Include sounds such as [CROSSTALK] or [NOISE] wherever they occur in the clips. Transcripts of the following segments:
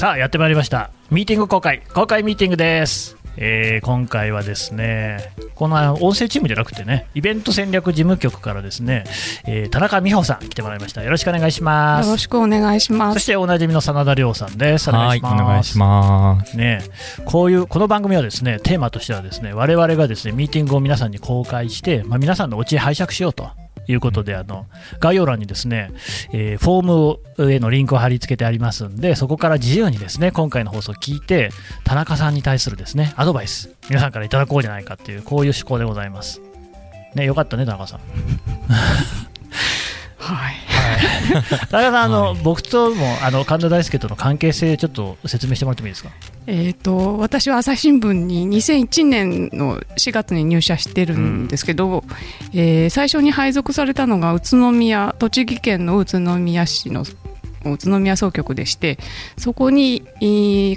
さあやってまいりましたミーティング公開公開ミーティングですえー、今回はですね、この音声チームじゃなくてね、イベント戦略事務局からですね、えー、田中美穂さん来てもらいました。よろしくお願いします。よろしくお願いします。そしておなじみの真田亮さんです。お願いします。お願いします。ね、こういうこの番組はですね、テーマとしてはですね、我々がですね、ミーティングを皆さんに公開して、まあ、皆さんのお家へ拝借しようと。いうことで、あの概要欄にですね、えー、フォームへのリンクを貼り付けてありますんで、そこから自由にですね、今回の放送を聞いて、田中さんに対するですね、アドバイス、皆さんからいただこうじゃないかっていう、こういう思考でございます。ね、よかったね、田中さん。はい。田中さん、あの、はい、僕ともあの神田大輔との関係性、ちょっと説明してもらってもいいですか？えーと、私は朝日新聞に2001年の4月に入社してるんですけど、うん、えー、最初に配属されたのが宇都宮栃木県の宇都宮市の宇都宮総局でしてそこに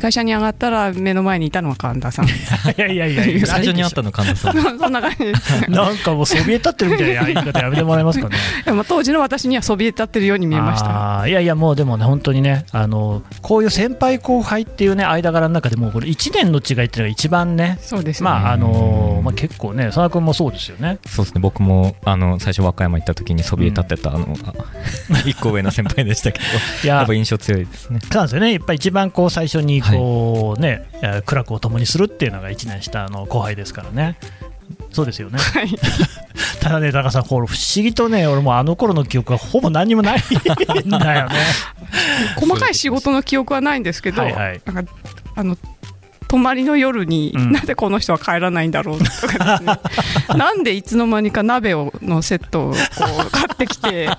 会社に上がったら目の前にいたのは神田さん。[LAUGHS] いやいやいや [LAUGHS] 最初に会ったの神田さん。[LAUGHS] そんな感じ。です、ね、なんかもうそびえ立ってるみたいな言い方やめてもらえますかね。当時の私にはそびえ立ってるように見えました。いやいやもうでもね本当にねあのこういう先輩後輩っていうね間柄の中でもこれ1年の違いっていうのが一番ねそうです、ね、まああのまあ、結構ね佐野君もそうですよねそうですね僕もあの最初和歌山行った時にそびえ立ってた、うん、あの [LAUGHS] 一個上の先輩でしたけどいややっぱ印象強いですね。そうなんですよね。やっぱり一番こう最初にこうね、はい、苦楽を共にするっていうのが1年下の後輩ですからね。そうですよね。はい、[LAUGHS] ただね、高さん、これ不思議とね、俺もあの頃の記憶はほぼ何にもないんだよね。[LAUGHS] 細かい仕事の記憶はないんですけど、はいはい、なんかあの泊まりの夜に、うん、なぜこの人は帰らないんだろうとかですね。[LAUGHS] なんでいつの間にか鍋をのセットをこう買ってきて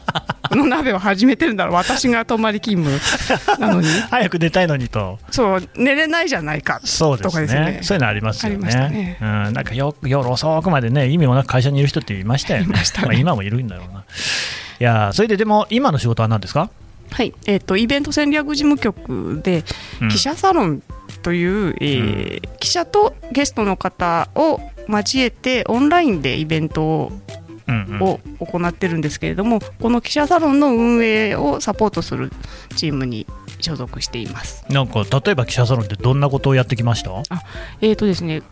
こ [LAUGHS] の鍋を始めてるんだろう。私が泊まり勤務なのに。[LAUGHS] 早く寝たいのにと。そう寝れないじゃないかそうですね、ね、そういうのありますよね。ね、うん、なんかよ夜遅くまでね意味もなく会社にいる人っていましたよね。まあ、今もいるんだろうな。いやそれででも今の仕事は何ですか？はい、えーと、イベント戦略事務局で記者サロンという、うん、えー、記者とゲストの方を交えてオンラインでイベントをを行ってるんですけれども、この記者サロンの運営をサポートするチームに所属しています。なんか例えば記者サロンってどんなことをやってきました？あ、えーとですね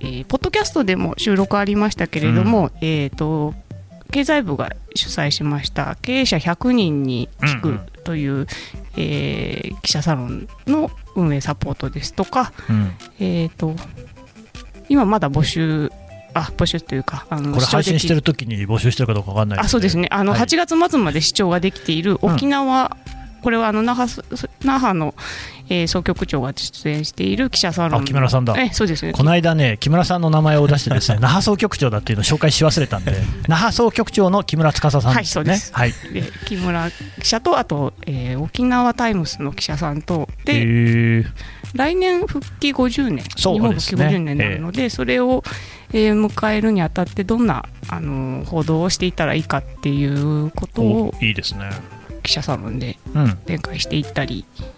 えー、ポッドキャストでも収録ありましたけれども、うん、えーと経済部が主催しました経営者100人に聞くという、うんうん、えー、記者サロンの運営サポートですとか、うん、えーと、今まだ募集あ募集というかあのこれ配信してる時に募集してるかどうか分かんない、ね、あそうですね。あの、はい、8月末まで視聴ができている沖縄、うん、これはあの那覇那覇のえー、総局長が出演している記者サロン木村さんだ。えそうですねこの間ね木村さんの名前を出してですね [LAUGHS] 那覇総局長だっていうのを紹介し忘れたんで [LAUGHS] 那覇総局長の木村司さんですね、はい、そうです。はい、で木村記者とあと、えー、沖縄タイムスの記者さんと。で来年復帰50年、日本復帰50年になるので、えー、それを、えー、迎えるにあたってどんなあの報道をしていったらいいかっていうことをいいですね記者サロンで展開していったり、うん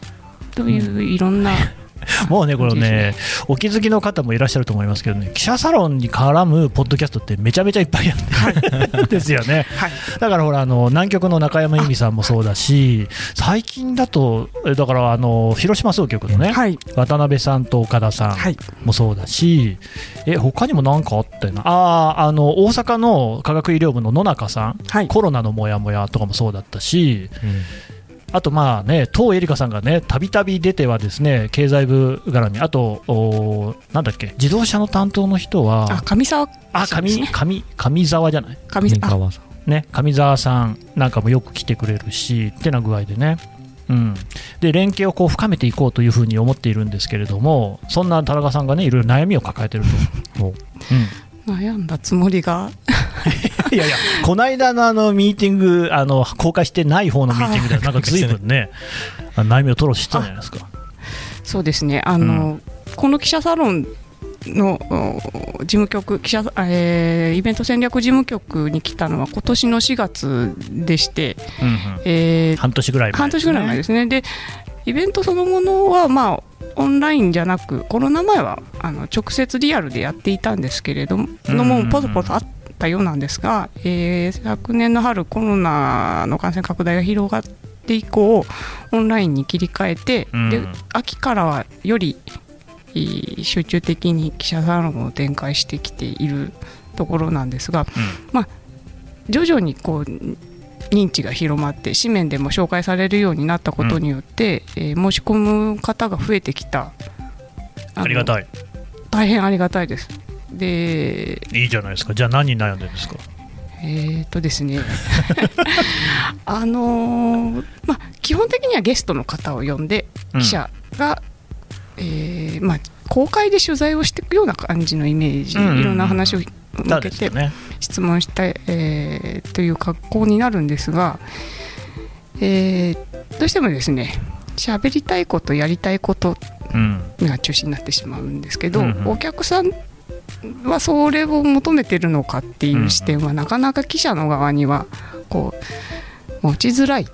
といういろんな、[LAUGHS] もうね、これね、お気づきの方もいらっしゃると思いますけどね、記者サロンに絡むポッドキャストってめちゃめちゃいっぱいあるん [LAUGHS] ですよね。はい、だからほら、あの南極の中山由美さんもそうだし、最近だと、だからあの広島総局のね、はい、渡辺さんと岡田さんもそうだし、はい、え他にも何かあったよな、ああの大阪の科学医療部の野中さん、はい、コロナのモヤモヤとかもそうだったし、うんあとまあね、東エリカさんがね、たびたび出てはですね、経済部絡み、あと、おなんだっけ、自動車の担当の人は、あ、上沢、あ、上、上、上沢じゃない？上沢さん。ね、上沢さんなんかもよく来てくれるし、ってな具合でね。うん、で連携をこう深めていこうというふうに思っているんですけれども、そんな田中さんがね、いろいろ悩みを抱えてると。[LAUGHS] うん悩んだつもりが。[LAUGHS] いやいや、この間のあのミーティング、あの公開してない方のミーティングで、なんかずいぶんね、悩みを吐露してたじゃないですか。そうですね。あの、うん、この記者サロンの事務局記者、えー、イベント戦略事務局に来たのは今年の4月でして、うんうん、えー、半年ぐらい前、ね、半年ぐらい前ですね。でイベントそのものは、まあ、オンラインじゃなくコロナ前はあの直接リアルでやっていたんですけれども、のもポソポソあったようなんですが、えー、昨年の春コロナの感染拡大が広がって以降オンラインに切り替えて、うん、で秋からはより集中的に記者サロンを展開してきているところなんですが、うん、まあ、徐々にこう認知が広まって紙面でも紹介されるようになったことによって、うん、えー、申し込む方が増えてきた。ありがたい。大変ありがたいです。でいいじゃないですか。じゃあ何に悩んでるんですか？えーとですね。[LAUGHS] あのー、まあ、基本的にはゲストの方を呼んで記者が、うん、えー、まあ、公開で取材をしていくような感じのイメージ、いろんな話を向けて質問した、えー、という格好になるんですが、えー、どうしてもですね喋りたいことやりたいことが中心になってしまうんですけど、うんうん、お客さんはそれを求めてるのかっていう視点は、なかなか記者の側にはこう持ちづらい、こ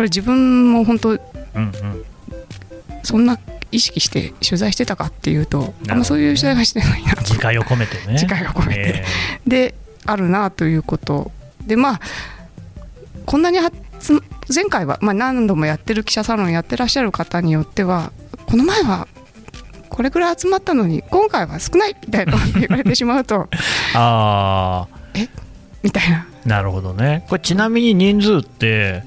れ自分も本当、うんうん、そんな意識して取材してたかっていうと、あんまそういう取材はしてないなと。自戒を込めてね。自戒を込めて、えー、であるなということ。でまあこんなに前回は、まあ、何度もやってる記者サロンやってらっしゃる方によってはこの前はこれくらい集まったのに今回は少ないみたいな言われてしまうと。[LAUGHS] ああえ？みたいななるほどね。これちなみに人数って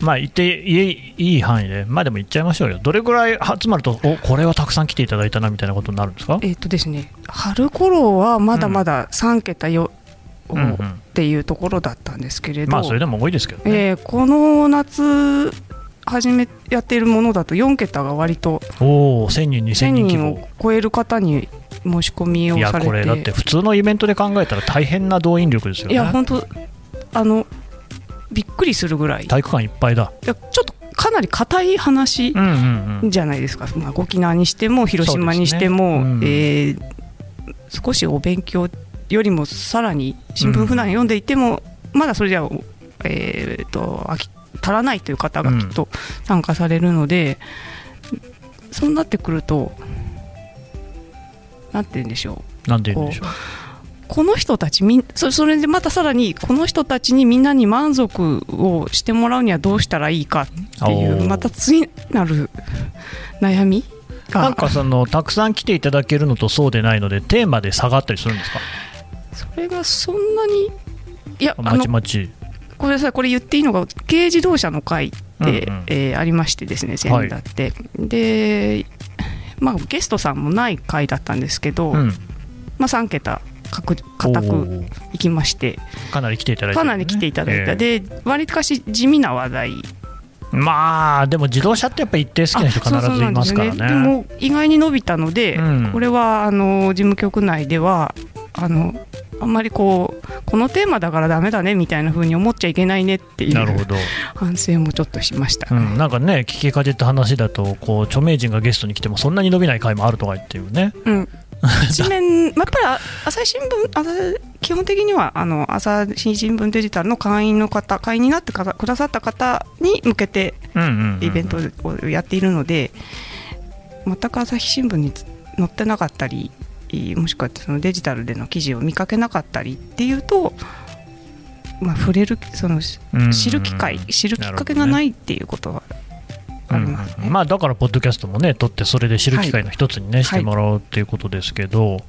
まあ言っていい範囲でまあでも言っちゃいましょうよ。どれぐらい集まるとおこれはたくさん来ていただいたなみたいなことになるんですか？えっ、とですね春頃はまだまだ3桁よ、うん、っていうところだったんですけれど、まあそれでも多いですけどね、えー、この夏始めやっているものだと4桁が割とお1000人2000人を超える方に申し込みをされていやこれだって普通のイベントで考えたら大変な動員力ですよねいや本当あのびっくりするぐらい。体育館いっぱいだ。ちょっとかなり硬い話じゃないですか、うんうんうん、まあ、沖縄にしても広島にしても、ね。うん、えー、少しお勉強よりもさらに新聞普段読んでいても、うん、まだそれじゃ、えーと、飽き足らないという方がきっと参加されるので、うん、そうなってくるとなんて言うんでしょう。なんて言うんでしょうこの人たちみそそれでまたさらにこの人たちにみんなに満足をしてもらうにはどうしたらいいかっていうまた次なる悩みなんかそのたくさん来ていただけるのとそうでないのでテーマで下がったりするんですか？それがそんなにいやまちまち。ごめんなさいこれ言っていいのが軽自動車の会って、うんうん、えー、ありましてですね仙台って、はい、でまあゲストさんもない会だったんですけど、うん、まあ3桁固くいきまして。かなり来ていただいた、ね、かなり来ていただいた、えー、でわりかし地味な話題。まあでも自動車ってやっぱり一定好きな人必ずいますからね、ね、でも意外に伸びたので、うん、これはあの事務局内ではあのあんまりこうこのテーマだからだめだねみたいなふうに思っちゃいけないねっていうなるほど。反省もちょっとしました、うん、なんかね聞きかじった話だとこう著名人がゲストに来てもそんなに伸びない回もあるとかっていうね、うん、[LAUGHS] 紙面、やっぱり朝日新聞朝基本的にはあの朝日新聞デジタルの会員の方会員になってくださった方に向けてイベントをやっているので全く朝日新聞に載ってなかったりもしくはそのデジタルでの記事を見かけなかったりっていうと、まあ、触れるその知る機会知るきっかけがないっていうことはありますね、うん、まあ、だからポッドキャストもね取ってそれで知る機会の一つにね、はい、してもらおうっていうことですけど、はい、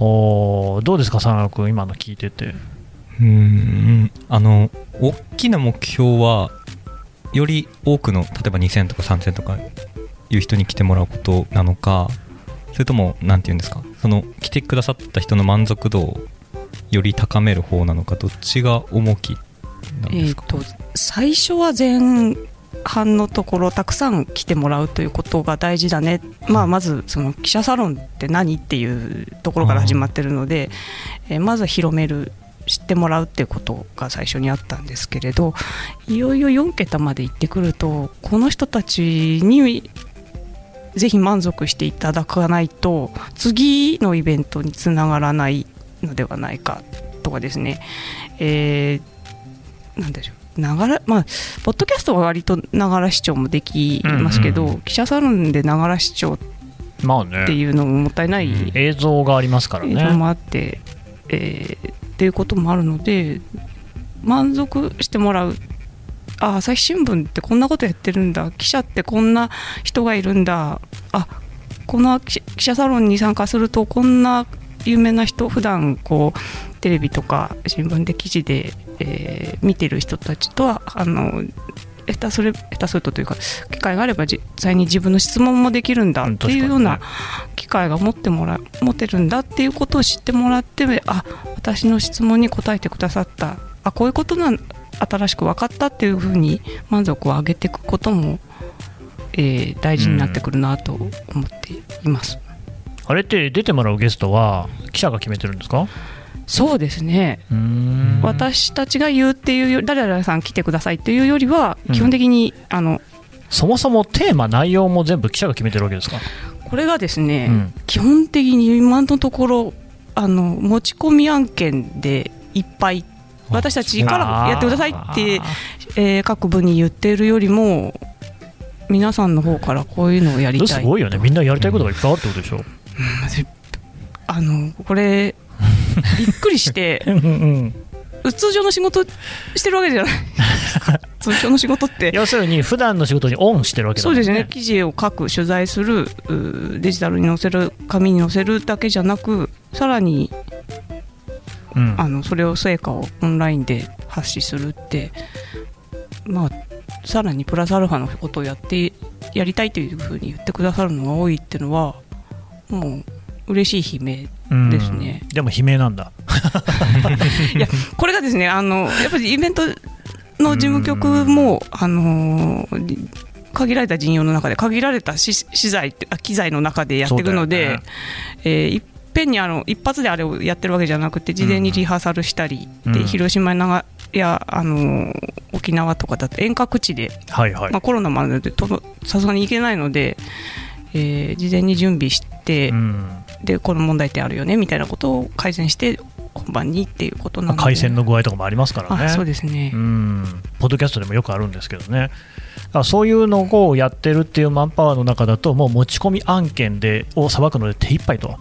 おどうですか佐野君今の聞いてて？うん。あの大きな目標はより多くの例えば2000とか3000とかいう人に来てもらうことなのかそれとも何て言うんですか？その来てくださった人の満足度をより高める方なのかどっちが重きなんですか、えーと、最初は前半のところたくさん来てもらうということが大事だね、まあ、まずその記者サロンって何っていうところから始まってるので、えー、まず広める知ってもらうっていうことが最初にあったんですけれどいよいよ4桁まで行ってくるとこの人たちにぜひ満足していただかないと次のイベントにつながらないのではないかとかですね、えー、なんでしょう。ながらまあ、ポッドキャストは割とながら視聴もできますけど、うんうん、記者サロンでながら視聴っていうのももったいない、ね、映像がありますからね。映像もあって、えー、っていうこともあるので満足してもらうあ朝日新聞ってこんなことやってるんだ。記者ってこんな人がいるんだ。あこの記者サロンに参加するとこんな有名な人普段こうテレビとか新聞で記事で、えー、見てる人たちとはあの下手する下手するとというか機会があれば実際に自分の質問もできるんだ。っていうような機会が持ってもら持てるんだ。っていうことを知ってもらってあ私の質問に答えてくださった。あこういうことなん新しく分かったっていうふうに満足を上げていくことも、えー、大事になってくるなと思っています、うん、あれって出てもらうゲストは記者が決めてるんですか？そうですね。私たちが言うっていう誰々さん来てくださいっていうよりは基本的に、うん、あのそもそもテーマ内容も全部記者が決めてるわけですか？これがですね、うん、基本的に今のところあの持ち込み案件でいっぱい私たちからやってくださいって、えー、各部に言っているよりも皆さんの方からこういうのをやりたい。すごいよね。みんなやりたいことがいっぱいあるってことでしょ、うん、あのこれびっくりして [LAUGHS] うん通常の仕事してるわけじゃない。[LAUGHS] 通常の仕事って。要するに普段の仕事にオンしてるわけ、ね、そうですね。記事を書く取材するデジタルに載せる紙に載せるだけじゃなくさらにうん、あのそれを成果をオンラインで発信するってまあさらにプラスアルファのことをやってやりたいというふうに言ってくださるのが多いっていうのはもう嬉しい悲鳴ですね、でも悲鳴なんだ。[LAUGHS] いやこれがですねあのやっぱりイベントの事務局も、あの限られた陣容の中で限られた資材機材の中でやっていくので、ね。えー、一ぺんにあの一発であれをやってるわけじゃなくて事前にリハーサルしたり、うん、で広島長やあの沖縄とかだと遠隔地で、はいはい、まあ、コロナもあるのでさすがに行けないので、えー、事前に準備して、うん、でこの問題点あるよねみたいなことを改善して本番にっていうことなので。回線の具合とかもありますからね。そうですね。うん。ポッドキャストでもよくあるんですけどね。そういうのをやってるっていうマンパワーの中だともう持ち込み案件でをさばくので手一杯と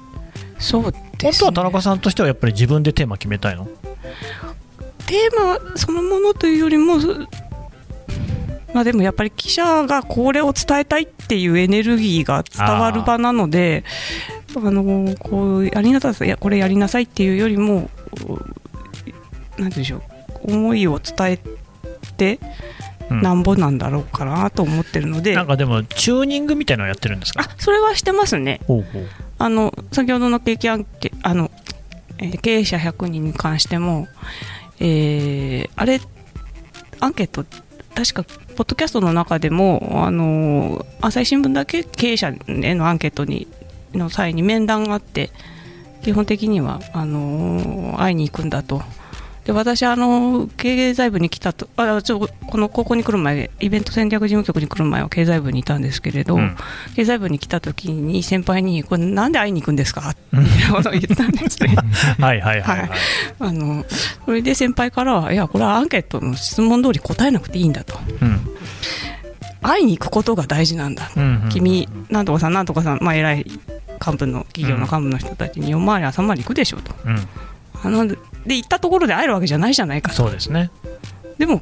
そうです、ね、本当は田中さんとしてはやっぱり自分でテーマ決めたいの？テーマそのものというよりもまあ、でもやっぱり記者がこれを伝えたいっていうエネルギーが伝わる場なのであのこうやりなさいやこれやりなさいっていうよりもなんでしょう思いを伝えてなんぼなんだろうかなと思ってるので、うん、なんかでもチューニングみたいなのやってるんですか？あそれはしてますね。ほうほうあの先ほどの経験あの、え、経営者100人に関しても、えー、あれアンケート確かポッドキャストの中でもあの朝日新聞だけ経営者へのアンケートにの際に面談があって基本的にはあの会いに行くんだと。で私あの経済部に来たとあちょこの高校に来る前イベント戦略事務局に来る前は経済部にいたんですけれど、うん、経済部に来た時に先輩にこれなんで会いに行くんですか？[LAUGHS] ってことを言ったんですね。[LAUGHS] はいはいはい、はい、あのそれで先輩からはいやこれはアンケートの質問通り答えなくていいんだと、うん、会いに行くことが大事なんだ、うんうんうん、君なんとかさんなんとかさんまあ偉い幹部の企業の幹部の人たちに夜回り朝回り行くでしょうと、あので行ったところで会えるわけじゃないじゃないかと。そうですね。でも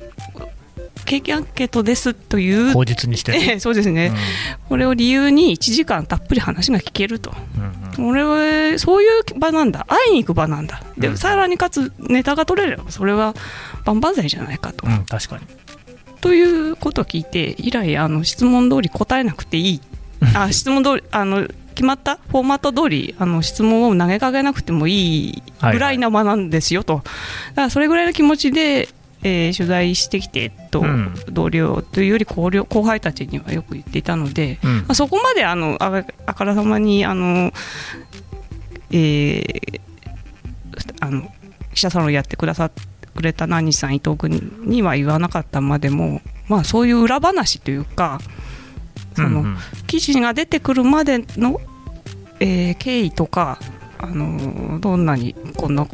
景気アンケートですという口実にして、えそうですね、うん、これを理由に1時間たっぷり話が聞けると、うんうん、俺はそういう場なんだ。会いに行く場なんだ。で、うん、さらにかつネタが取れればそれは万々歳じゃないかと、うん、確かに。ということを聞いて以来あの質問通り答えなくていい。[LAUGHS] あ質問通りあの決まったフォーマット通りあり質問を投げかけなくてもいいぐらいな場なんですよと、はいはい、だからそれぐらいの気持ちで、えー、取材してきてと、うん、同僚というより後後輩たちにはよく言っていたので、うん、まあ、そこまであのああからさまにあの、えー、あの記者サロンやってくださくれた何さん伊藤君には言わなかったまでも、まあ、そういう裏話というかその、記事が出てくるまでの、えー、経緯とか、あのどんなにこの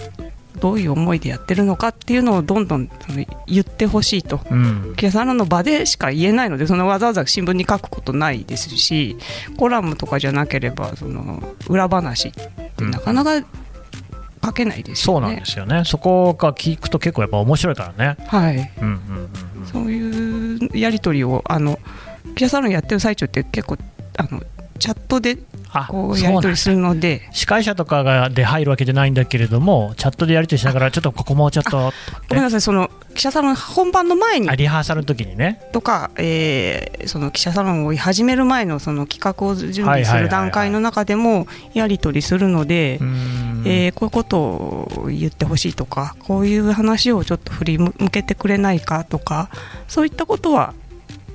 どういう思いでやってるのかっていうのをどんどん言ってほしいと、うん、記者の場でしか言えないのでそのわざわざ新聞に書くことないですしコラムとかじゃなければその裏話ってなかなか書けないですよね、うん、そうなんですよね。そこが聞くと結構やっぱ面白いからね。はい、うんうんうん、そういうやり取りをあの記者サロンやってる最中って結構あのチャットでこうやり取りするので。司会者とかがで入るわけじゃないんだけれどもチャットでやり取りしながらちょっとここもちょっと。ごめんなさいその記者サロン本番の前に。リハーサルの時にね。とか、えー、その記者サロンを始める前のその企画を準備する段階の中でもやり取りするので、えー、こういうことを言ってほしいとかこういう話をちょっと振り向けてくれないかとかそういったことは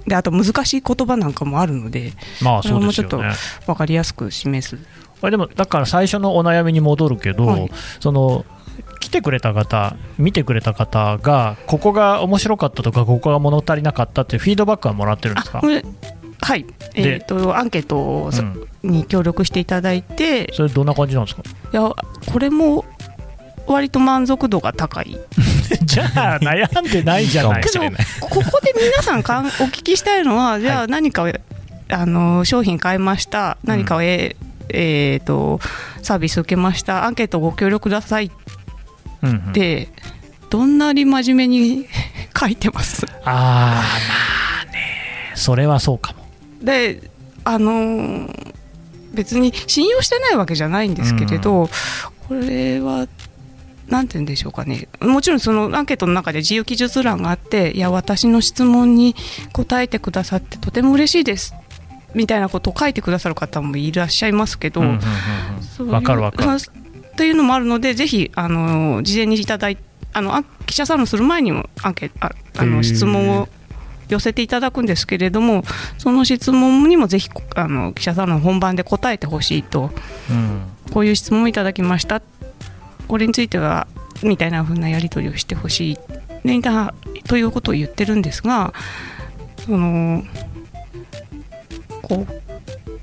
であと難しい言葉なんかもあるので、まあそうもうちょっと分かりやすく示す。あでもだから最初のお悩みに戻るけど、はい、その来てくれた方、見てくれた方が、ここが面白かったとか、ここが物足りなかったっていうフィードバックはもらってるんですか？はい、えーと、アンケートに協力していただいて、うん、それ、どんな感じなんですか？いやこれも割と満足度が高い [LAUGHS] じゃあ悩んでないじゃない。けどここで皆さんかんお聞きしたいのはじゃあ何か、はい、あの商品買いました。何かを、うん、えー、とサービス受けました。アンケートご協力ください。って、うん、どんなに真面目に [LAUGHS] 書いてます。ああまあね。それはそうかも。であのー、別に信用してないわけじゃないんですけれど、うん、これはなんて言うんでしょうかね、もちろんそのアンケートの中で自由記述欄があって、いや、私の質問に答えてくださってとても嬉しいです。みたいなことを書いてくださる方もいらっしゃいますけど、わ、かるわかる。というのもあるので、ぜひあの事前にいただいあの記者さんする前にもアンケああの質問を寄せていただくんですけれども、その質問にもぜひあの記者さんの本番で答えてほしいと、うん、こういう質問をいただきましたこれについてはみたいな風なやり取りをしてほしい、ね、だということを言ってるんですがそのこう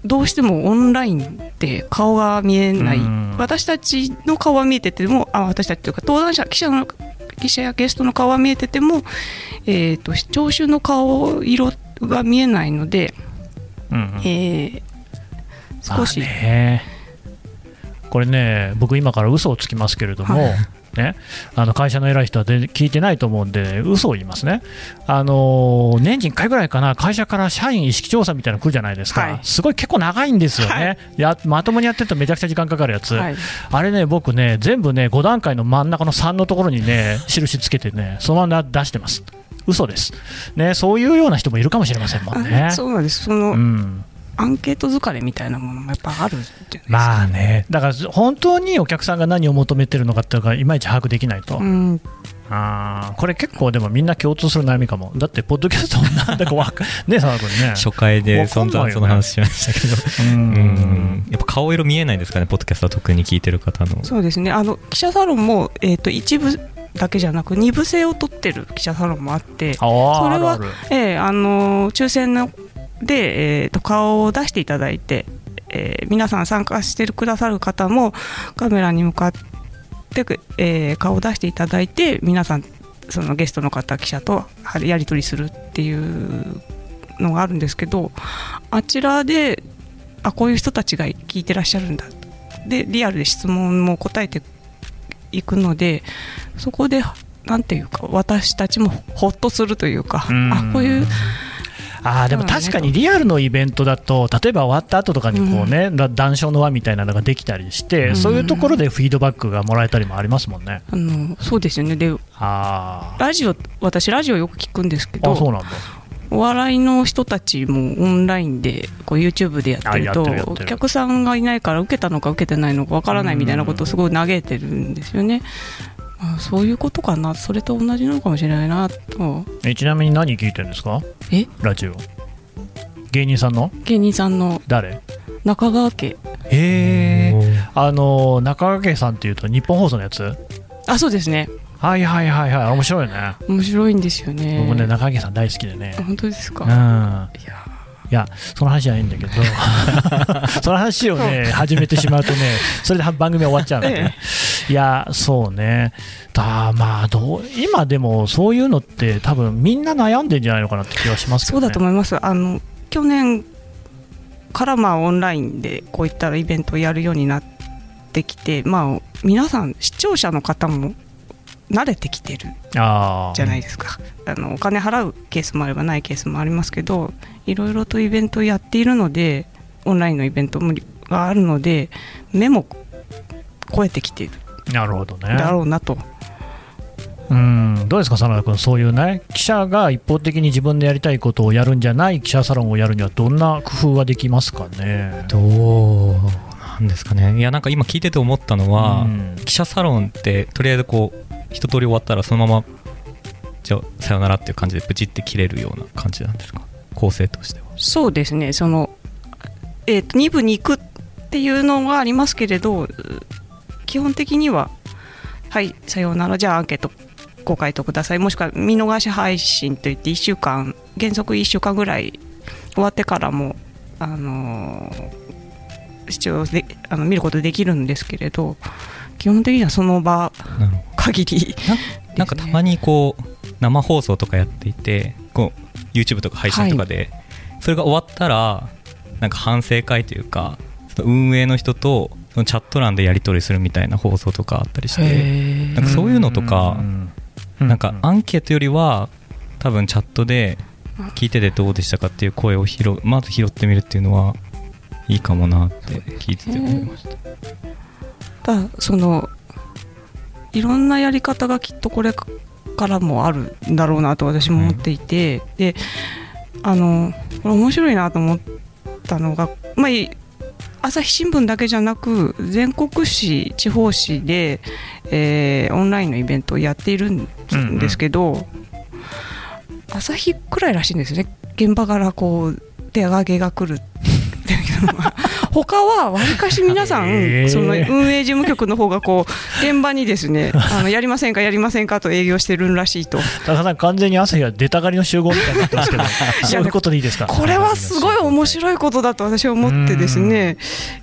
どうしてもオンラインって顔が見えない、私たちの顔は見えててもあ私たちというか登壇者記者の記者やゲストの顔は見えてても、えーと、聴衆の顔色が見えないので、うん、えー、少し。これね、僕、今から嘘をつきますけれども、はい。ね、あの会社の偉い人は聞いてないと思うんで、嘘を言いますね、あの年に1回ぐらいかな、会社から社員意識調査みたいなの来るじゃないですか、はい、すごい結構長いんですよね、はい、やまともにやってるとめちゃくちゃ時間かかるやつ、はい、あれね、僕ね、全部ね、5段階の真ん中の3のところにね、印つけてね、そのまま出してます。嘘です、ね、そういうような人もいるかもしれませんもんね。そうなんです。その、うんアンケート疲れみたいなものもやっぱあるじゃないですか、まあね、だから本当にお客さんが何を求めてるのかっていうのがいまいち把握できないと。うん。あこれ結構でもみんな共通する悩みかも、だってポッドキャストなんだかわかね、佐野君ね、[LAUGHS] 初回でそんな、その話しましたけど、うん。やっぱ顔色見えないですかね、ポッドキャストは特に聞いてる方の。そうですね、あの記者サロンも、えーと、一部だけじゃなく二部制を取ってる記者サロンもあってそれはえー、あの抽選ので、えーと、顔を出していただいて、えー、皆さん参加してくださる方もカメラに向かって、えー、顔を出していただいて皆さんそのゲストの方記者とやり取りするっていうのがあるんですけどあちらであこういう人たちが聞いてらっしゃるんだ。でリアルで質問も答えていくのでそこでなんていうか私たちもほっとするというかあこういうあでも確かにリアルのイベントだと、例えば終わった後とかにこうね、うん、談笑の輪みたいなのができたりして、うん、そういうところでフィードバックがもらえたりもありますもんね。あのそうですよね。であラジオ私ラジオよく聞くんですけどそうなんだ。お笑いの人たちもオンラインでこう YouTube でやってるとお客さんがいないから受けたのか受けてないのかわからないみたいなことをすごい嘆いてるんですよね。あそういうことかな。それと同じなのかもしれないなと。えちなみに何聞いてるんですか？え？ラジオ。芸人さんの？芸人さんの。誰？中川家。へえあの中川家さんっていうと日本放送のやつ？あそうですね。はいはいはいはい。面白いね。面白いんですよね。僕ね中川家さん大好きでね。本当ですか、うん、いやいや、その話じゃないんだけど、[LAUGHS] その話をね、始めてしまうとね、[LAUGHS] それで番組終わっちゃうので、ね、いや、そうね、だまあどう、今でもそういうのって、多分みんな悩んでんじゃないのかなって気はしますけど、ね、そうだと思います。あの去年からまあオンラインでこういったイベントをやるようになってきて、まあ、皆さん、視聴者の方も慣れてきてるじゃないですか。あのお金払うケースもあればないケースもありますけどいろいろとイベントをやっているのでオンラインのイベントがあるので目も超えてきているなるほどね。だろうなと。うん。どうですか、真田君、そういうね、記者が一方的に自分でやりたいことをやるんじゃない記者サロンをやるには、どんな工夫はできますかね？どうなんですかね、いや、なんか今聞いてて思ったのは、うん、記者サロンって、とりあえずこう、一通り終わったら、そのまま、じゃあ、さよならっていう感じで、ブチって切れるような感じなんですか、構成としては。そうですね、そのえーと、2部に行くっていうのがありますけれど、基本的には、はい、さようなら、じゃあアンケートご回答ください。もしくは見逃し配信といって1週間原則1週間ぐらい終わってからも、あのー、視聴であの見ることできるんですけれど基本的にはその場限り、ね、なんかたまにこう生放送とかやっていてこう YouTube とか配信とかで、はい、それが終わったらなんか反省会というか運営の人とそのチャット欄でやり取りするみたいな放送とかあったりしてなんかそういうのとかなんかアンケートよりは多分チャットで聞いててどうでしたかっていう声を拾まず拾ってみるっていうのはいいかもなって聞いてて思いました。だそのいろんなやり方がきっとこれからもあるんだろうなと私も思っていて、うん、であのこれ面白いなと思ったのが、まあ、朝日新聞だけじゃなく全国紙地方紙で、えー、オンラインのイベントをやっているんですけど、うんうん、朝日くらいらしいんですね。現場からこう手上げが来るっていうのは他はわりかし皆さん、[LAUGHS] その運営事務局の方がこう現場にですね [LAUGHS] あのやりませんか、やりませんかと営業してるらしいと。田中さん、完全に朝日は出たがりの集合みたいになってますけど、[LAUGHS] そういうことでいいですか？これはすごい面白いことだと私は思ってですね、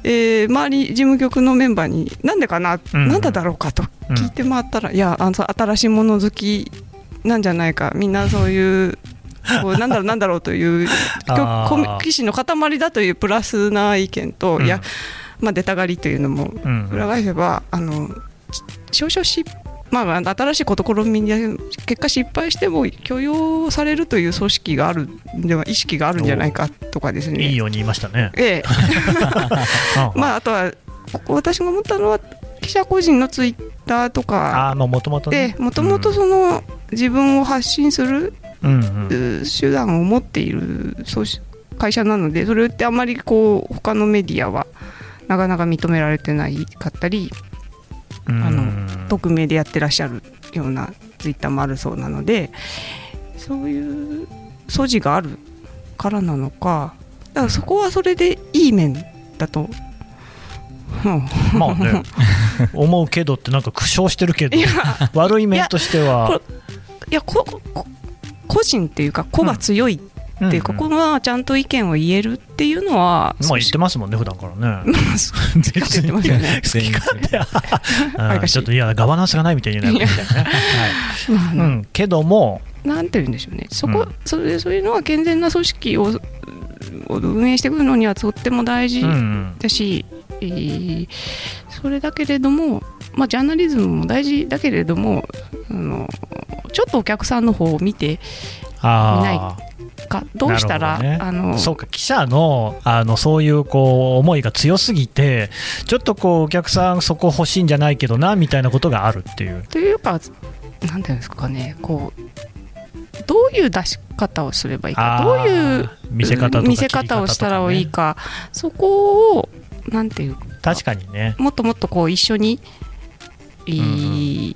えー、周り事務局のメンバーに、なんでかな、なんだだろうかと。聞いて回ったら、いや、あの新しいもの好きなんじゃないか、みんなそういうこうなんだろうなんだろうという棋士の塊だというプラスな意見と、うん、いや、まあ、出たがりというのも裏返せば、あの少々失まあ、新しい試みに結果失敗しても許容されるという組織があるでは意識があるんじゃないかとかですねいいように言いましたね。ええまあ、あとは私が思ったのは記者個人のツイッターとかもともともともとその、自分を発信する手段を持っている会社なのでそれってあまりこう他のメディアはなかなか認められてないかったりあの匿名でやってらっしゃるようなツイッターもあるそうなのでそういう素地があるからなのかだからそこはそれでいい面だとまあね思うけどってなんか苦笑してるけど悪い面としてはいやこ個人っていうか個が強いっていうか、ここはちゃんと意見を言えるっていうのは、まあ言ってますもんね普段からね。[LAUGHS] 言ってますよね。[LAUGHS] ちょっといやガバナンスがないみたいになけどもなんて言うんでしょうね。そこ、それそういうのは健全な組織を運営していくのにはとっても大事だし、えー、それだけれども、まあ、ジャーナリズムも大事だけれどもあのちょっとお客さんの方を見てみないかどうしたら、ね、あのそうか記者のあのそういうこう思いが強すぎてちょっとこうお客さんそこ欲しいんじゃないけどなみたいなことがあるっていう。というかなんていうんですかねこうどういう出し方をすればいいかどういう見せ方見せ方をしたらいいか、そこをなんていう確かにね。もっともっとこう一緒に、うん、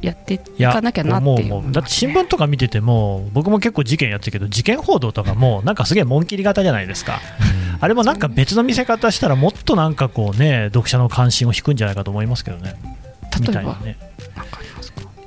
やっていかなきゃなっていう、だって新聞とか見てても僕も結構事件やってるけど事件報道とかもなんかすげえ紋切り型じゃないですか、あれもなんか別の見せ方したらもっとなんかこうね読者の関心を引くんじゃないかと思いますけどね。例えば、ね、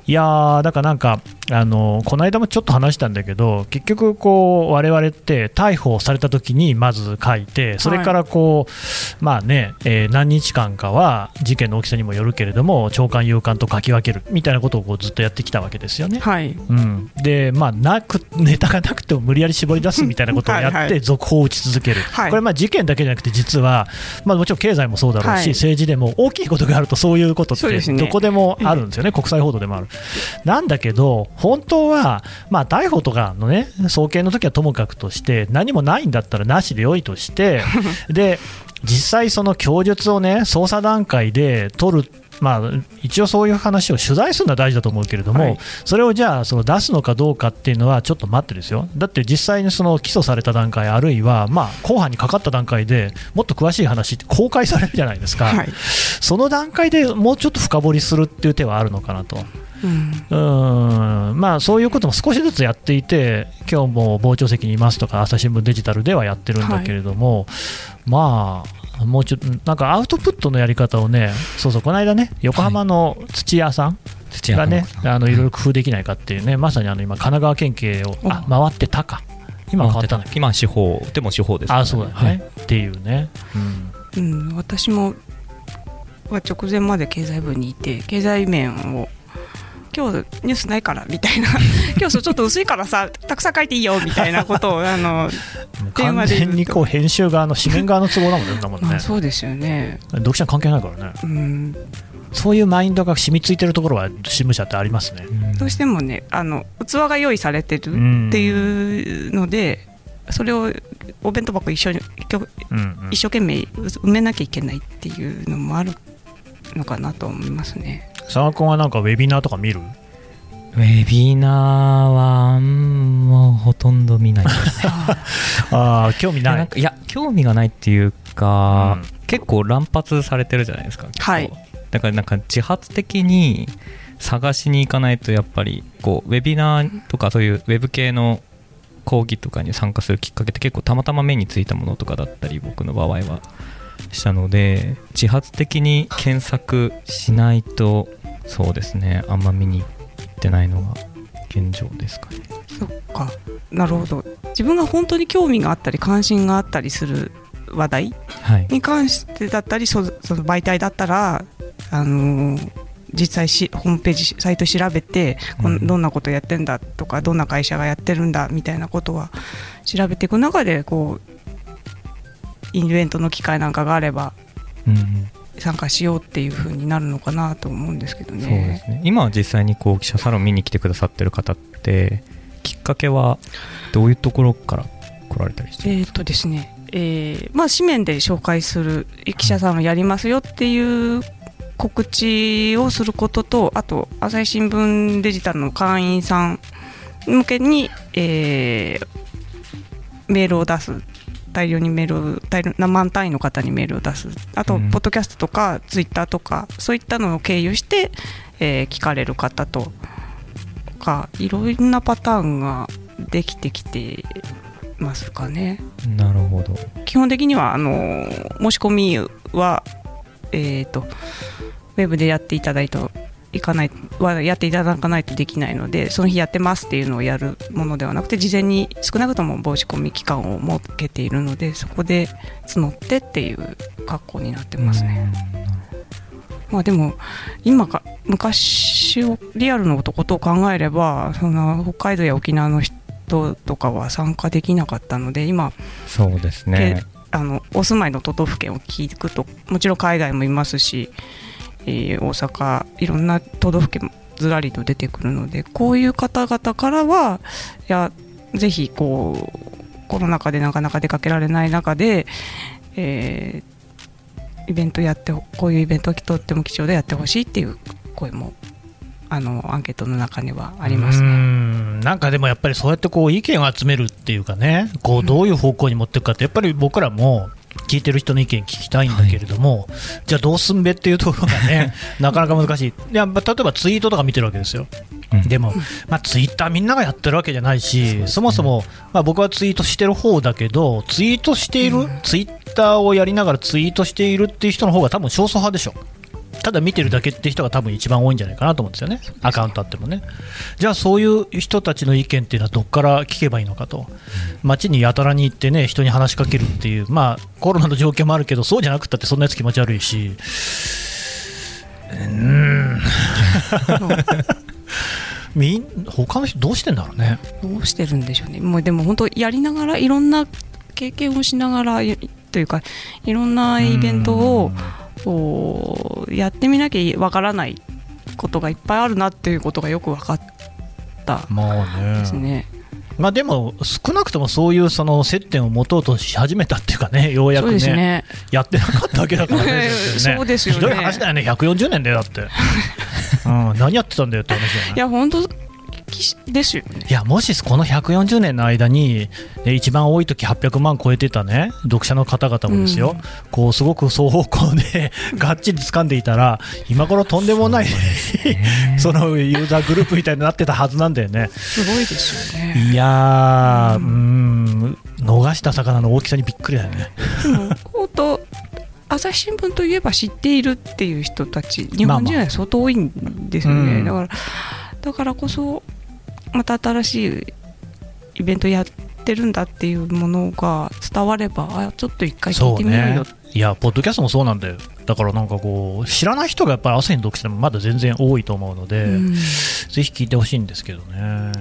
いやだからなんかあのこの間もちょっと話したんだけど結局こう我々って逮捕された時にまず書いてそれからこう、はい、まあね、えー、何日間かは事件の大きさにもよるけれども長官勇敢と書き分けるみたいなことをこうずっとやってきたわけですよね。はい。うん、でまあなくネタがなくても無理やり絞り出すみたいなことをやって続報を打ち続ける、はい、これまあ事件だけじゃなくて実は、まあ、もちろん経済もそうだろうし、はい、政治でも大きいことがあるとそういうことってどこでもあるんですよね、国際報道でもある。なんだけど本当は、まあ、逮捕とかのね送検の時はともかくとして何もないんだったらなしでよいとして [LAUGHS] で実際、その供述をね捜査段階で取るまあ、一応そういう話を取材するのは大事だと思うけれども、はい、それをじゃあその出すのかどうかっていうのはちょっと待ってですよ、だって実際にその起訴された段階、あるいはまあ公判にかかった段階でもっと詳しい話って公開されるじゃないですか、はい、その段階でもうちょっと深掘りするっていう手はあるのかなと。うん。まあ、そういうことも少しずつやっていて、今日も傍聴席にいますとか、朝日新聞デジタルではやってるんだけれども、はい、まあ、もうちょっと、なんかアウトプットのやり方をね、そうそう、この間ね、横浜の土屋さん、がね、あのいろいろ工夫できないかっていうね、まさにあの今、神奈川県警をあ回ってたか、今変わったんだ今、司法、でも司法です、ね、あそうだね、はい、っていうね、うん、うん、私もは直前まで経済部にいて、経済面を今日ニュースないからみたいな。[LAUGHS] 今日ちょっと薄いからさたくさん書いていいよみたいなことを [LAUGHS] あの完全にこう編集側の紙面側の都合だもんねもんね。[LAUGHS] そうですよね。読者関係ないからね、うん、そういうマインドが染みついてるところは新聞社ってありますね、どうしてもねあの器が用意されてるっていうので、それをお弁当箱一緒に、一生懸命埋めなきゃいけないっていうのもあるのかなと思いますね。佐賀君はなんかウェビナーとか見る？ウェビナーはもうほとんど見ない。ですねああ興味ない。いや興味がないっていうか、うん、結構乱発されてるじゃないですかはい。だからなんか自発的に探しに行かないとやっぱりこうウェビナーとかそういうウェブ系の講義とかに参加するきっかけって結構たまたま目についたものとかだったり僕の場合はしたので自発的に検索しないとそうですね。あんま見に行ってないのが現状ですかね。そっか。なるほど。自分が本当に興味があったり関心があったりする話題に関してだったり、はい、その媒体だったらあのー、実際しホームページサイト調べて、うん、どんなことやってんだとかどんな会社がやってるんだみたいなことは調べていく中でこうイベントの機会なんかがあれば、うん、参加しようっていうふうになるのかなと思うんですけどね。そうですね。今実際にこう記者サロン見に来てくださってる方ってきっかけはどういうところから来られたりしてえっとですね。えーまあ、紙面で紹介する記者さんをやりますよっていう告知をすることとあと朝日新聞デジタルの会員さん向けに、えー、メールを出す大量にメール大量何万単位の方にメールを出す。あと、ポッドキャストとかツイッターとかそういったのを経由して、えー、聞かれる方とかいろんなパターンができてきてますかね。なるほど。基本的にはあの申し込みは、えーと、とウェブでやっていただいていかないはやっていただかないとできないのでその日やってますっていうのをやるものではなくて事前に少なくとも申し込み期間を設けているのでそこで募ってっていう格好になってますね。まあでも今か昔をリアルのことを考えればその北海道や沖縄の人とかは参加できなかったので今そうですねあのお住まいの都道府県を聞くともちろん海外もいますしえー、大阪いろんな都道府県ずらりと出てくるのでこういう方々からはいやぜひこうコロナ禍でなかなか出かけられない中で、えー、イベントやってこういうイベントをとっても貴重でやってほしいっていう声もあのアンケートの中にはあります。ねなんかでもやっぱりそうやってこう意見を集めるっていうかねこうどういう方向に持っていくかってやっぱり僕らも聞いてる人の意見聞きたいんだけれども、はい、じゃあどうすんべっていうところがね [LAUGHS] なかなか難しい。いや、まあ、例えばツイートとか見てるわけですよ、うん、でも、まあ、ツイッターみんながやってるわけじゃないしそ、ね,、もそも、まあ、僕はツイートしてる方だけどツイートしている、うん、ツイッターをやりながらツイートしているっていう人の方が多分少数派でしょただ見てるだけって人が多分一番多いんじゃないかなと思うんですよね、アカウントあってもね。じゃあ、そういう人たちの意見っていうのはどこから聞けばいいのかと、街にやたらに行ってね、人に話しかけるっていう、まあ、コロナの状況もあるけど、そうじゃなくたってそんなやつ気持ち悪いし、うーん。[LAUGHS] みん他の人どうしてんだろうね。どうしてるんでしょうね。もうでも本当やりながらいろんな経験をしながらというかいろんなイベントをこうやってみなきゃわからないことがいっぱいあるなっていうことがよく分かったですね。まあ、でも少なくともそういうその接点を持とうとし始めたっていうかね、ようやくね、ね。やってなかったわけだから [LAUGHS] ね、そうですよね。ひどい話だよね、140年だよ、だって。[LAUGHS] うん、何やってたんだよって話だよね。いや本当ですよね。いやもしこの140年の間に、ね、一番多い時800万超えてたね読者の方々もですよ、うん、こうすごく双方向で [LAUGHS] がっちり掴んでいたら今頃とんでもない [LAUGHS] そのユーザーグループみたいになってたはずなんだよね。すごいですよね。いやーうん。逃した魚の大きさにびっくりだよね。本当朝日新聞といえば知っているっていう人たち日本人は相当多いんですよね、まあまあ、だからだからこそまた新しいイベントやってるんだっていうものが伝わればあちょっと一回聞いてみようよ。う、ね、いやポッドキャストもそうなんだよ。だからなんかこう知らない人がやっぱり朝に読してもまだ全然多いと思うので、うん、ぜひ聞いてほしいんですけどね。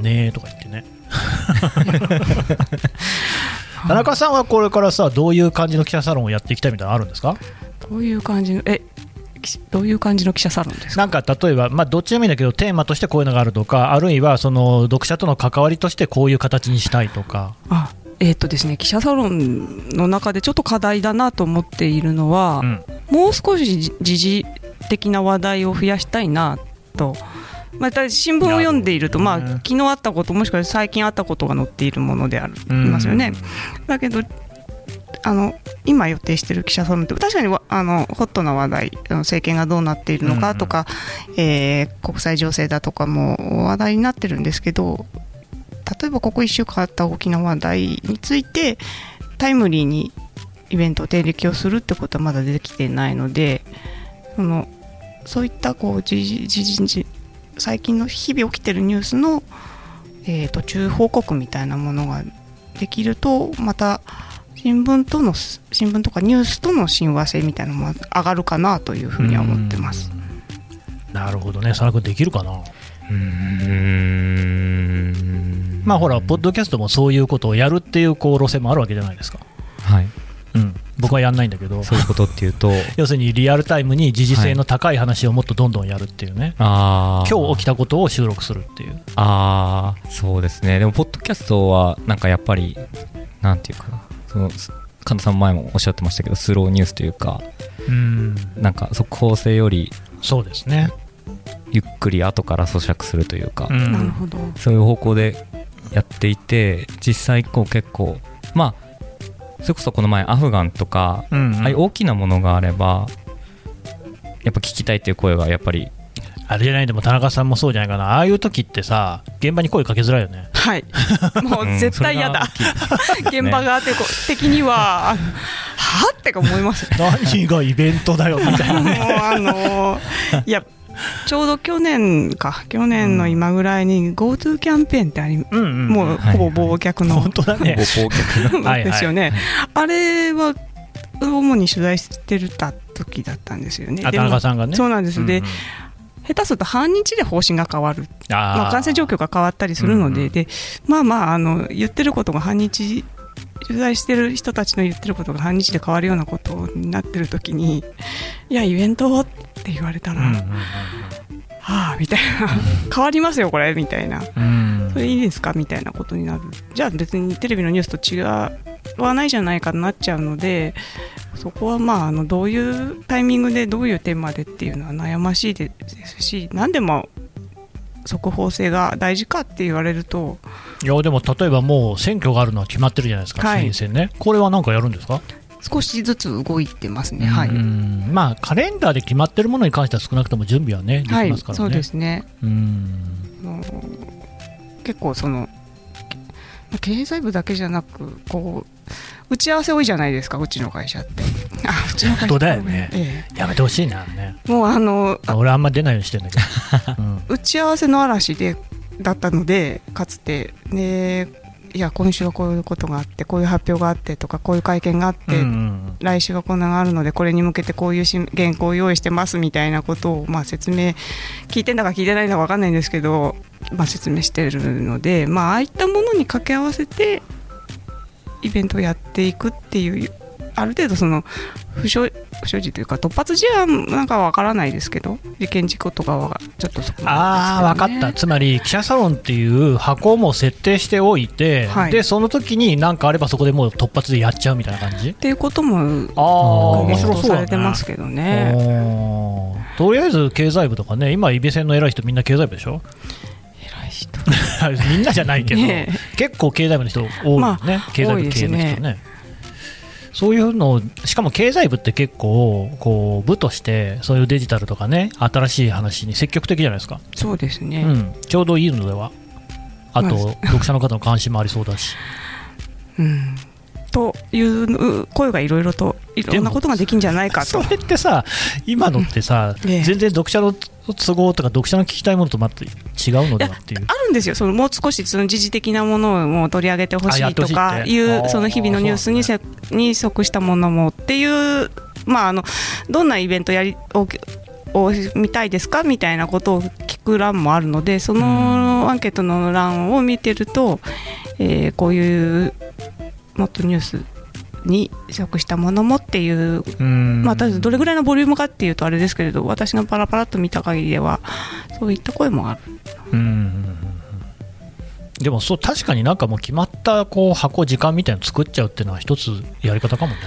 ねえとか言ってね。[LAUGHS] 田中さんはこれからさどういう感じの記者サロンをやっていきたいみたいなのあるんですか？どういう感じのえどういう感じの記者サロンですか？なんか例えば、まあ、どっちでもいいんだけど、テーマとしてこういうのがあるとか、あるいはその読者との関わりとしてこういう形にしたいとか。あえーとですね、記者サロンの中でちょっと課題だなと思っているのは、うん、もう少し時事的な話題を増やしたいなと。また新聞を読んでいると、まあ、昨日あったこともしくは最近あったことが載っているものでありますよね。だけどあの今予定している記者サロンって確かにあのホットな話題政権がどうなっているのかとか、うん。うん、えー、国際情勢だとかも話題になってるんですけど例えばここ1週間あった大きな話題についてタイムリーにイベントを定力をするってことはまだ出てきてないのでそのそういったこう時事最近の日々起きてるニュースの、えー、途中報告みたいなものができるとまた新聞との新聞とかニュースとの親和性みたいなのも上がるかなというふうには思ってます。なるほどね、佐野君できるかな。うん。まあほら、ポッドキャストもそういうことをやるっていうこう路線もあるわけじゃないですか。はい。うん、僕はやんないんだけど、そういうことっていうと、[LAUGHS] 要するにリアルタイムに時事性の高い話をもっとどんどんやるっていうね、はい、今日起きたことを収録するっていう。ああ、そうですね、でも、ポッドキャストはなんかやっぱり、なんていうかな、その神田さん前もおっしゃってましたけどスローニュースというかうん。なんか速報性よりそうですね。ゆっくり後から咀嚼するというか、なるほど。そういう方向でやっていて実際こう結構まあそれこそこの前アフガンとか、うんうん、ああいう大きなものがあればやっぱ聞きたいっていう声がやっぱりあれじゃないでも田中さんもそうじゃないかな。ああいう時ってさ現場に声かけづらいよね。はい。[LAUGHS] もう絶対嫌だ、うん、[LAUGHS] 現場が的にははってか思います。[LAUGHS] 何がイベントだよみたいな、ね、もうあのー、いやちょうど去年か。去年の今ぐらいに GoTo キャンペーンってあり、うんうん、もうほぼ忘却の、はい、本当だね。ですよね、あれは主に取材してた時だったんですよね。田中さんがね。そうなんです。で、うんうん下手すると半日で方針が変わる、まあ、感染状況が変わったりするので。うんうん、でまあまああの言ってることが半日取材してる人たちの言ってることが半日で変わるようなことになってる時にいやイベントって言われたら、うんうんうん、はあみたいな。変わりますよこれみたいな、うん、それいいですか？みたいなことになる。じゃあ別にテレビのニュースと違わないじゃないかとなっちゃうのでそこはまああのどういうタイミングでどういうテーマでっていうのは悩ましいですし何でも速報性が大事かって言われるといやでも例えばもう選挙があるのは決まってるじゃないですか、はい、選ね。これは何かやるんですか？少しずつ動いてますね、はい、まあカレンダーで決まってるものに関しては少なくとも準備はねできますからね、はい、そうですね。うん。結構その経済部だけじゃなくこう打ち合わせ多いじゃないですかうちの会社って。あうちの会社だよね。えやめてほしいなもうあのあ俺あんま出ないようにしてんだけど、[LAUGHS] うん。打ち合わせの嵐でだったのでかつて。ねいや今週はこういうことがあってこういう発表があってとかこういう会見があって、うんうん来週はこんなのがあるのでこれに向けてこういうし原稿を用意してますみたいなことを、まあ、説明聞いてんだか聞いてないんだか分かんないんですけど、まあ、説明してるので、まあああいったものに掛け合わせてイベントをやっていくっていうある程度その不祥不祥事というか突発事案なんかは分からないですけど事件事故とかはちょっとそこああ分かった。つまり記者サロンっていう箱も設定しておいて、はい。でその時に何かあればそこでもう突発でやっちゃうみたいな感じ？っていうこともああ面白そうだねれてますけどね。おーとりあえず経済部とかね今イベセンの偉い人みんな経済部でしょ？偉い人。[LAUGHS] みんなじゃないけど、ね結構経済部の人多いよね、まあ経済部系の人ねそういうのをしかも経済部って結構こう部としてそういうデジタルとかね新しい話に積極的じゃないですか、そうですね、うん、ちょうどいいのでは。あと、ま [LAUGHS] 読者の方の関心もありそうだし。うん、という声がいろいろといろんなことができるんじゃないかと。[LAUGHS] それってさ今のってさ、[LAUGHS] ええ。全然読者の都合とか読者の聞きたいものとまた違うのではっていう。あるんですよ。そのもう少しその時事的なものをもう取り上げてほしいいとかいうその日々のニュースにせに即したものもっていうまああのどんなイベントやりをを見たいですかみたいなことを聞く欄もあるのでそのアンケートの欄を見てると、えーこういうもっとニュースに即したものもっていううん。まあ、どれぐらいのボリュームかっていうとあれですけれど私がパラパラっと見た限りではそういった声もある。でもそう確かになんかもう決まったこう箱時間みたいなの作っちゃうっていうのは一つやり方かもね。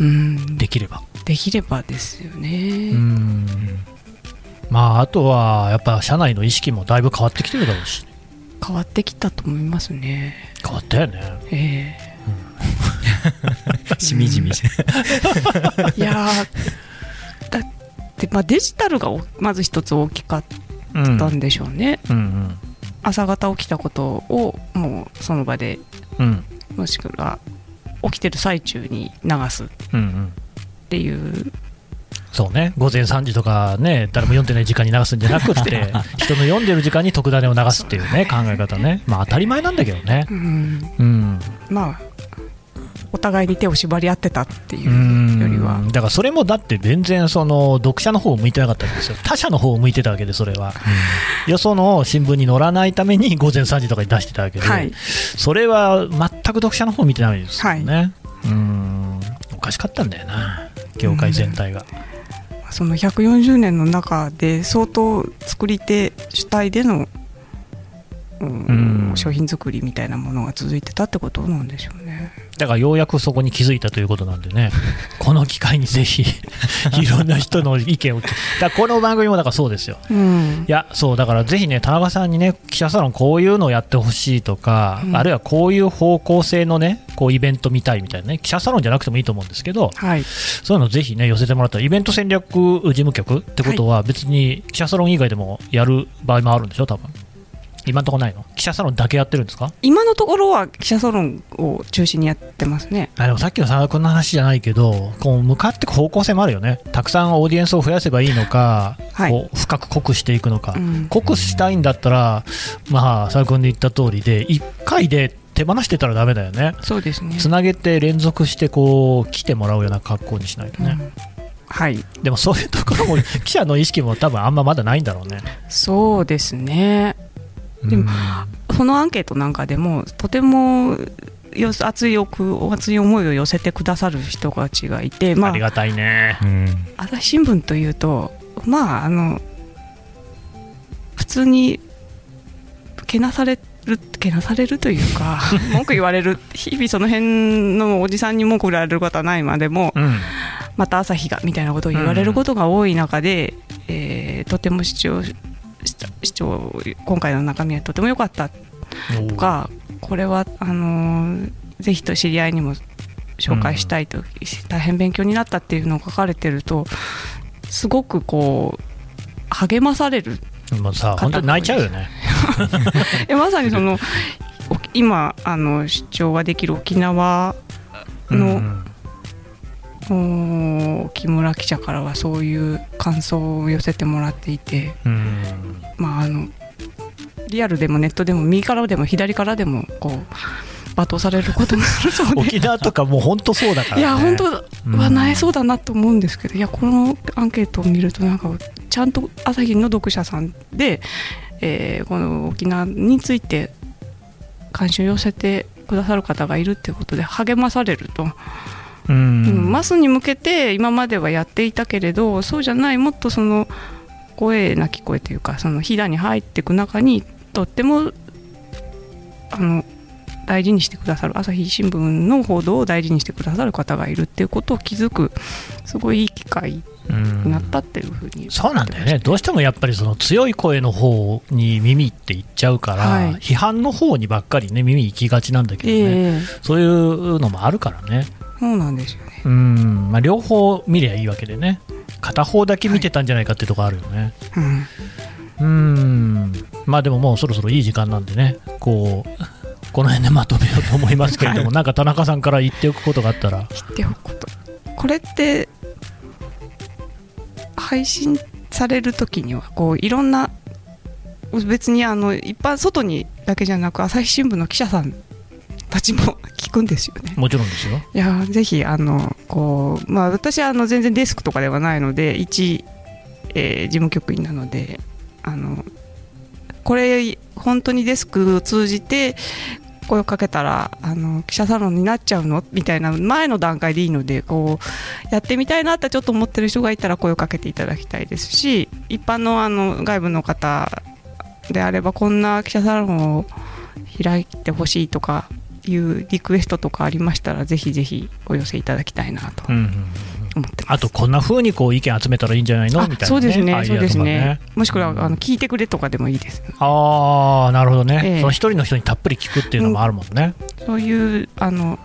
うん。できれば。できればですようね、ん。まああとはやっぱ社内の意識もだいぶ変わってきてるだろうし。変わってきたと思いますね。変わったよね。え [LAUGHS] しみじみ。してえいやーだって、まあ、デジタルがおまず一つ大きかっうんたんでしょうね、うん朝方起きたことをもうその場でうん。うんもしくは起きてる最中に流す。っうんうん。ていう。そうね。午前3時とかね誰も読んでない時間に流すんじゃなくって [LAUGHS] 人の読んでる時間に特ダネを流すっていうね考え方ね。まあ当たり前なんだけどね。うん。うん。まあお互いに手を縛り合ってたっていううん。よりは。だからそれもだって全然その読者の方を向いてなかったんですよ。他者の方を向いてたわけでそれは、よその新聞に載らないために午前3時とかに出してたわけで、はい。それは全く読者の方を見てないですよね、うん。おかしかったんだよな業界全体が、その140年の中で相当作り手主体での、うんうん商品作りみたいなものが続いてたってことなんでしょうね。だからようやくそこに気づいたということなんでね、[LAUGHS] この機会にぜひ、[LAUGHS] いろんな人の意見を聞だこの番組もだからそうですよ。うん。いや、そう、だからぜひね、田中さんにね、記者サロンこういうのをやってほしいとか、うん。あるいはこういう方向性のね、こうイベント見たいみたいなね、記者サロンじゃなくてもいいと思うんですけど、はい、そういうのぜひね、寄せてもらったら、イベント戦略事務局ってことは、別に記者サロン以外でもやる場合もあるんでしょ、多分今のところないの？記者サロンだけやってるんですか？今のところは記者サロンを中心にやってますね。あでもさっきの佐野君の話じゃないけど、こう向かっていく方向性もあるよね、たくさんオーディエンスを増やせばいいのか、はい。こう深く濃くしていくのか、うん。濃くしたいんだったら、まあ、佐野君で言った通りで、1回で手放してたらだめだよね、そうですね。つなげて連続してこう来てもらうような格好にしないとね、うん。はい、でもそういうところも、[LAUGHS] 記者の意識も多分あんままだないんだろうね。そうですね。でもそのアンケートなんかでもとてもよ熱い欲熱い思いを寄せてくださる人たちがいて、まあうんあり、がたいね。うん朝日新聞というとまああの普通にけなされるけなされるというか [LAUGHS] 文句言われる日々その辺のおじさんに文句言われることはないまでもうんまた朝日がみたいなことを言われることが多い中で、えーとても視聴した視聴今回の中身はとても良かったとかこれはあのーぜひと知り合いにも紹介したいと、大変勉強になったっていうのを書かれてるとすごくこう励まされるもうさ、本当に泣いちゃうよね。[LAUGHS] えまさにそのお今あの出張ができる沖縄の、木村記者からはそういう感想を寄せてもらっていて、まああのリアルでもネットでも右からでも左からでもこう罵倒されることもあるそうで。沖縄とかもう本当そうだから、ね、いや本当はなえそうだなと思うんですけど、いやこのアンケートを見るとなんかちゃんと朝日の読者さんで、えー、この沖縄について関心を寄せてくださる方がいるっていうことで励まされると。うん、マスに向けて今まではやっていたけれどそうじゃないもっとその声なき声というかその飛騨に入っていく中にとってもあの大事にしてくださる朝日新聞の報道を大事にしてくださる方がいるっていうことを気づくすごいいい機会になったっていうふうにそうなんだよね。どうしてもやっぱりその強い声の方に耳っていっちゃうから、はい、批判の方にばっかりね耳行きがちなんだけどね、えー、そういうのもあるからねそうなんですよね。うん、まあ、両方見りゃいいわけでね。片方だけ見てたんじゃないかっていうところあるよね、はい、うん。うんまあでももうそろそろいい時間なんでね。こうこの辺でまとめようと思いますけれども、はい、なんか田中さんから言っておくことがあったら。言っておくこと。これって配信される時にはこういろんな別にあの一般外にだけじゃなく朝日新聞の記者さんたちも聞くんですよね。もちろんですよ。いやぜひあのこうまあ私はあの全然デスクとかではないので一、えー、事務局員なのであのこれ本当にデスクを通じて声をかけたらあの記者サロンになっちゃうの？みたいな前の段階でいいのでこうやってみたいなってちょっと思ってる人がいたら声をかけていただきたいですし一般のあの外部の方であればこんな記者サロンを開いてほしいとかいうリクエストとかありましたらぜひぜひお寄せいただきたいなと。うんうん思ってあとこんなふうにこう意見集めたらいいんじゃないの？みたいな、ね、そうですねそうですね。もしくはあの聞いてくれとかでもいいですああなるほどね、えー、その一人の人にたっぷり聞くっていうのもあるもんね、うん、そういうあの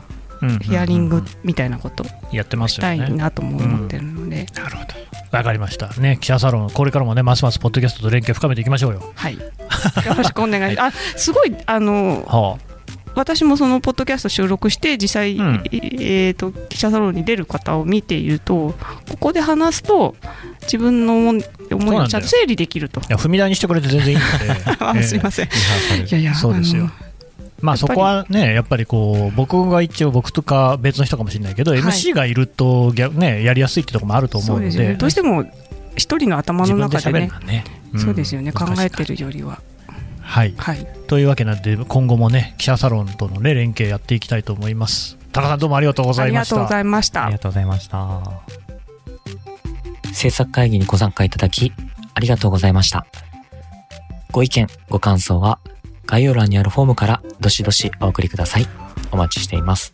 ヒアリングみたいなことやってますよね。したいなとも思ってるので、なるほど。わかりました。ね記者サロンこれからもねますますポッドキャストと連携深めていきましょうよ。はい。よろしくお願いあすごいあの、はあ私もそのポッドキャスト収録して実際、うん、えーと、記者サロンに出る方を見ているとここで話すと自分の思いをちゃんと整理できると。いや踏み台にしてくれて全然いいので [LAUGHS] すいません、いやいやそうですよ。まあそこはね、やっぱりこう僕が一応、僕とか別の人かもしれないけど、はい、MC がいると、ね、やりやすいってところもあると思うので、でね、どうしても一人の頭の中でね、でね。うん、そうですよね、考えてるよりは。はい、はい、というわけなんで今後もね記者サロンとの、ね、連携やっていきたいと思います。高さんどうもありがとうございました。ありがとうございました。ありがとうございました。制作会議にご参加いただきありがとうございました。ご意見ご感想は概要欄にあるフォームからどしどしお送りください。お待ちしています